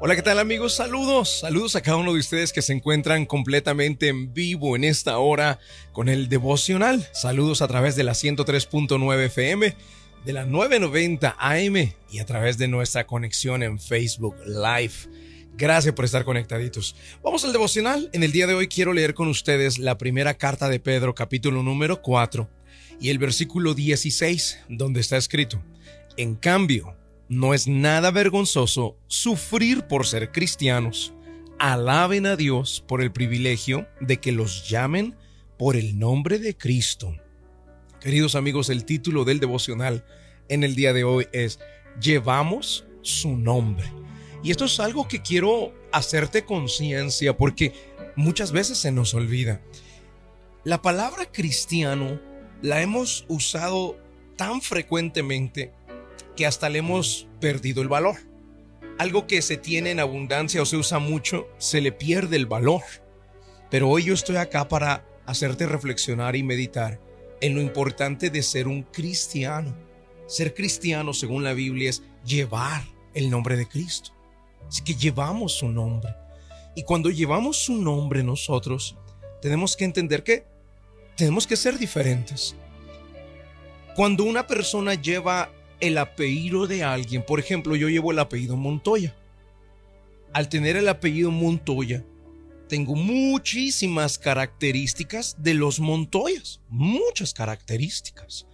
Hola, ¿qué tal amigos? Saludos, saludos a cada uno de ustedes que se encuentran completamente en vivo en esta hora con el devocional. Saludos a través de la 103.9 FM, de la 990 AM y a través de nuestra conexión en Facebook Live. Gracias por estar conectaditos. Vamos al devocional. En el día de hoy quiero leer con ustedes la primera carta de Pedro, capítulo número 4 y el versículo 16, donde está escrito, en cambio, no es nada vergonzoso sufrir por ser cristianos. Alaben a Dios por el privilegio de que los llamen por el nombre de Cristo. Queridos amigos, el título del devocional en el día de hoy es Llevamos su nombre. Y esto es algo que quiero hacerte conciencia porque muchas veces se nos olvida. La palabra cristiano la hemos usado tan frecuentemente que hasta le hemos perdido el valor. Algo que se tiene en abundancia o se usa mucho, se le pierde el valor. Pero hoy yo estoy acá para hacerte reflexionar y meditar en lo importante de ser un cristiano. Ser cristiano, según la Biblia, es llevar el nombre de Cristo. Así que llevamos su nombre. Y cuando llevamos su nombre nosotros, tenemos que entender que tenemos que ser diferentes. Cuando una persona lleva el apellido de alguien, por ejemplo, yo llevo el apellido Montoya. Al tener el apellido Montoya, tengo muchísimas características de los Montoyas, muchas características.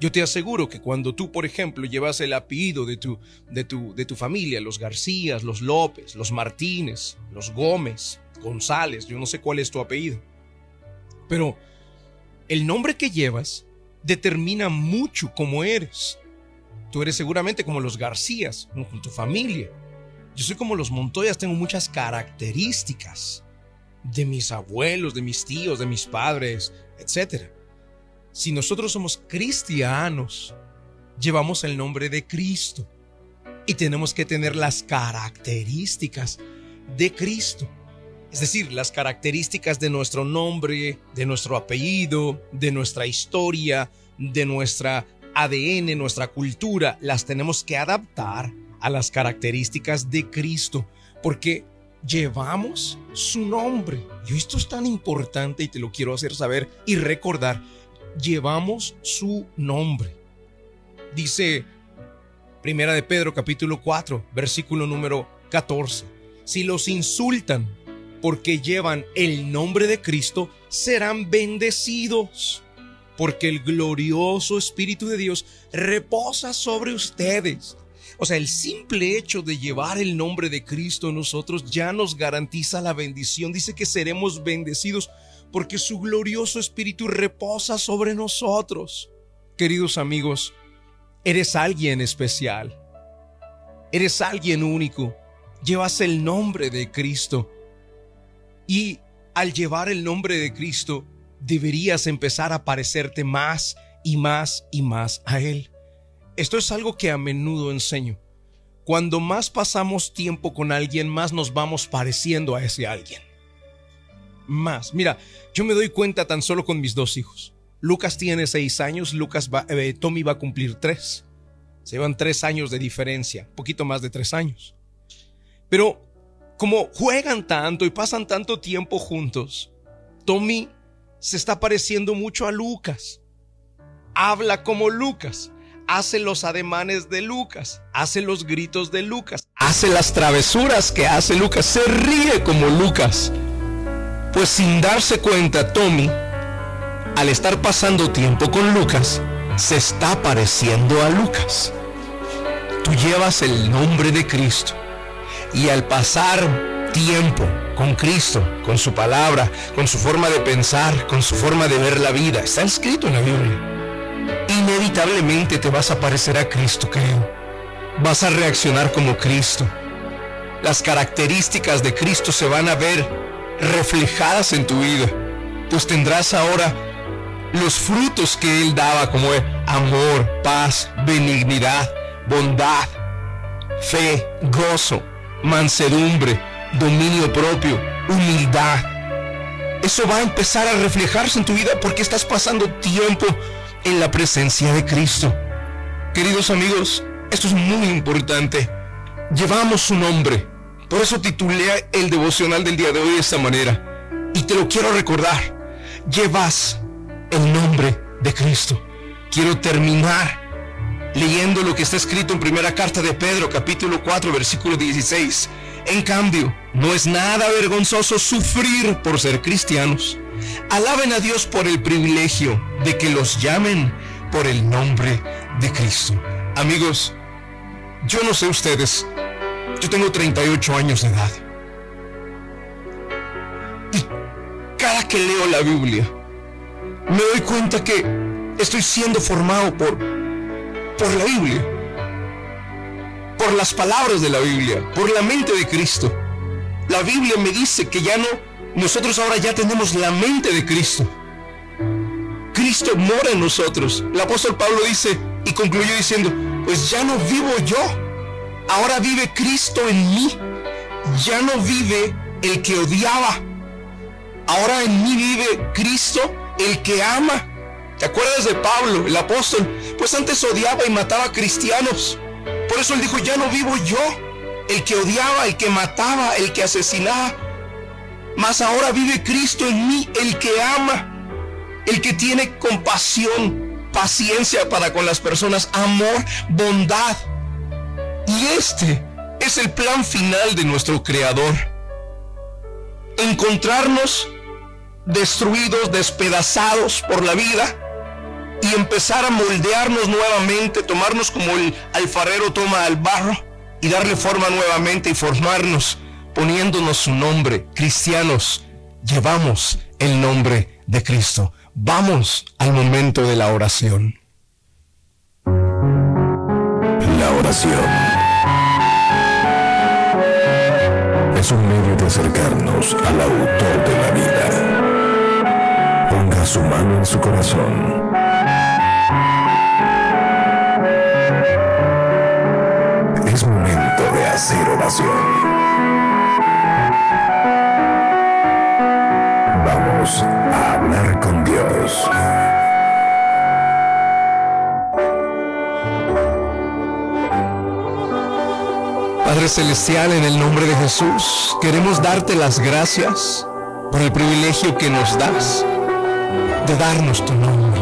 Yo te aseguro que cuando tú, por ejemplo, llevas el apellido de tu, de tu, de tu familia, los Garcías, los López, los Martínez, los Gómez, González, yo no sé cuál es tu apellido, pero el nombre que llevas determina mucho cómo eres. Tú eres seguramente como los Garcías, con tu familia. Yo soy como los Montoyas, tengo muchas características de mis abuelos, de mis tíos, de mis padres, etc. Si nosotros somos cristianos, llevamos el nombre de Cristo y tenemos que tener las características de Cristo. Es decir, las características de nuestro nombre, de nuestro apellido, de nuestra historia, de nuestra ADN, nuestra cultura, las tenemos que adaptar a las características de Cristo, porque llevamos su nombre. Y esto es tan importante y te lo quiero hacer saber y recordar. Llevamos su nombre. Dice Primera de Pedro capítulo 4, versículo número 14. Si los insultan porque llevan el nombre de Cristo, serán bendecidos porque el glorioso Espíritu de Dios reposa sobre ustedes. O sea, el simple hecho de llevar el nombre de Cristo en nosotros ya nos garantiza la bendición. Dice que seremos bendecidos porque su glorioso Espíritu reposa sobre nosotros. Queridos amigos, eres alguien especial. Eres alguien único. Llevas el nombre de Cristo. Y al llevar el nombre de Cristo, deberías empezar a parecerte más y más y más a Él. Esto es algo que a menudo enseño. Cuando más pasamos tiempo con alguien, más nos vamos pareciendo a ese alguien. Más. Mira, yo me doy cuenta tan solo con mis dos hijos. Lucas tiene seis años, Lucas va, eh, Tommy va a cumplir tres. Se llevan tres años de diferencia, poquito más de tres años. Pero como juegan tanto y pasan tanto tiempo juntos, Tommy se está pareciendo mucho a Lucas. Habla como Lucas, hace los ademanes de Lucas, hace los gritos de Lucas, hace las travesuras que hace Lucas, se ríe como Lucas. Pues sin darse cuenta, Tommy, al estar pasando tiempo con Lucas, se está pareciendo a Lucas. Tú llevas el nombre de Cristo y al pasar tiempo con Cristo, con su palabra, con su forma de pensar, con su forma de ver la vida. Está escrito en la Biblia. Inevitablemente te vas a parecer a Cristo, creo. Vas a reaccionar como Cristo. Las características de Cristo se van a ver reflejadas en tu vida. Pues tendrás ahora los frutos que Él daba como amor, paz, benignidad, bondad, fe, gozo, mansedumbre, dominio propio, humildad. Eso va a empezar a reflejarse en tu vida porque estás pasando tiempo en la presencia de Cristo. Queridos amigos, esto es muy importante. Llevamos su nombre, Por eso titulé el devocional del día de hoy de esta manera. Y te lo quiero recordar. Llevas el nombre de Cristo. Quiero terminar leyendo lo que está escrito en primera carta de Pedro, capítulo 4, versículo 16. En cambio, no es nada vergonzoso sufrir por ser cristianos. Alaben a Dios por el privilegio de que los llamen por el nombre de Cristo. Amigos, yo no sé ustedes, yo tengo 38 años de edad. Y cada que leo la Biblia, me doy cuenta que estoy siendo formado por, por la Biblia, por las palabras de la Biblia, por la mente de Cristo. La Biblia me dice que ya no, nosotros ahora ya tenemos la mente de Cristo. Cristo mora en nosotros. El apóstol Pablo dice y concluyó diciendo, pues ya no vivo yo, ahora vive Cristo en mí. Ya no vive el que odiaba, ahora en mí vive Cristo el que ama. ¿Te acuerdas de Pablo, el apóstol? Pues antes odiaba y mataba a cristianos. Por eso él dijo, ya no vivo yo, el que odiaba, el que mataba, el que asesinaba. Mas ahora vive Cristo en mí, el que ama, el que tiene compasión, paciencia para con las personas, amor, bondad. Y este es el plan final de nuestro Creador. Encontrarnos destruidos, despedazados por la vida y empezar a moldearnos nuevamente, tomarnos como el alfarero toma al barro y darle forma nuevamente y formarnos poniéndonos su nombre. Cristianos, llevamos el nombre de Cristo. Vamos al momento de la oración. La oración es un medio de acercarnos al autor de la vida. Ponga su mano en su corazón. Es momento de hacer oración. Vamos a hablar con Dios. Padre Celestial, en el nombre de Jesús, queremos darte las gracias por el privilegio que nos das de darnos tu nombre.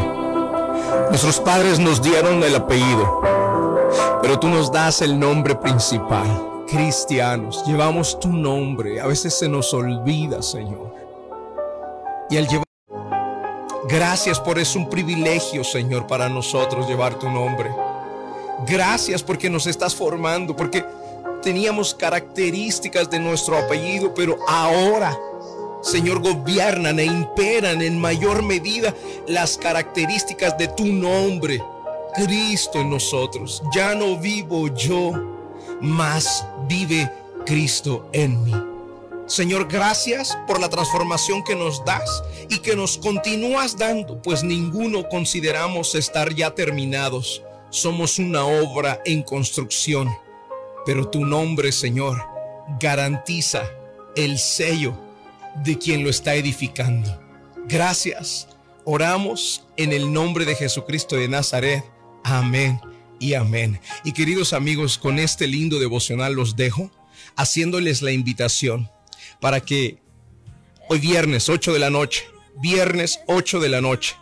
Nuestros padres nos dieron el apellido, pero tú nos das el nombre principal. Cristianos, llevamos tu nombre. A veces se nos olvida, Señor. Y al llevar... Gracias por es un privilegio, Señor, para nosotros llevar tu nombre. Gracias porque nos estás formando, porque teníamos características de nuestro apellido, pero ahora, Señor, gobiernan e imperan en mayor medida las características de tu nombre. Cristo en nosotros. Ya no vivo yo, mas vive Cristo en mí. Señor, gracias por la transformación que nos das y que nos continúas dando, pues ninguno consideramos estar ya terminados. Somos una obra en construcción, pero tu nombre, Señor, garantiza el sello de quien lo está edificando. Gracias. Oramos en el nombre de Jesucristo de Nazaret. Amén y amén. Y queridos amigos, con este lindo devocional los dejo haciéndoles la invitación para que hoy viernes 8 de la noche, viernes 8 de la noche,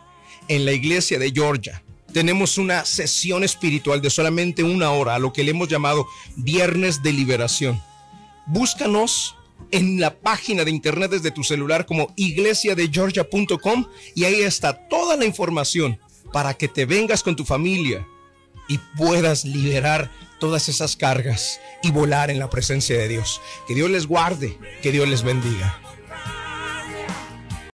en la iglesia de Georgia, tenemos una sesión espiritual de solamente una hora, a lo que le hemos llamado Viernes de Liberación. Búscanos en la página de internet desde tu celular como iglesiadegeorgia.com y ahí está toda la información para que te vengas con tu familia y puedas liberar todas esas cargas y volar en la presencia de Dios. Que Dios les guarde, que Dios les bendiga.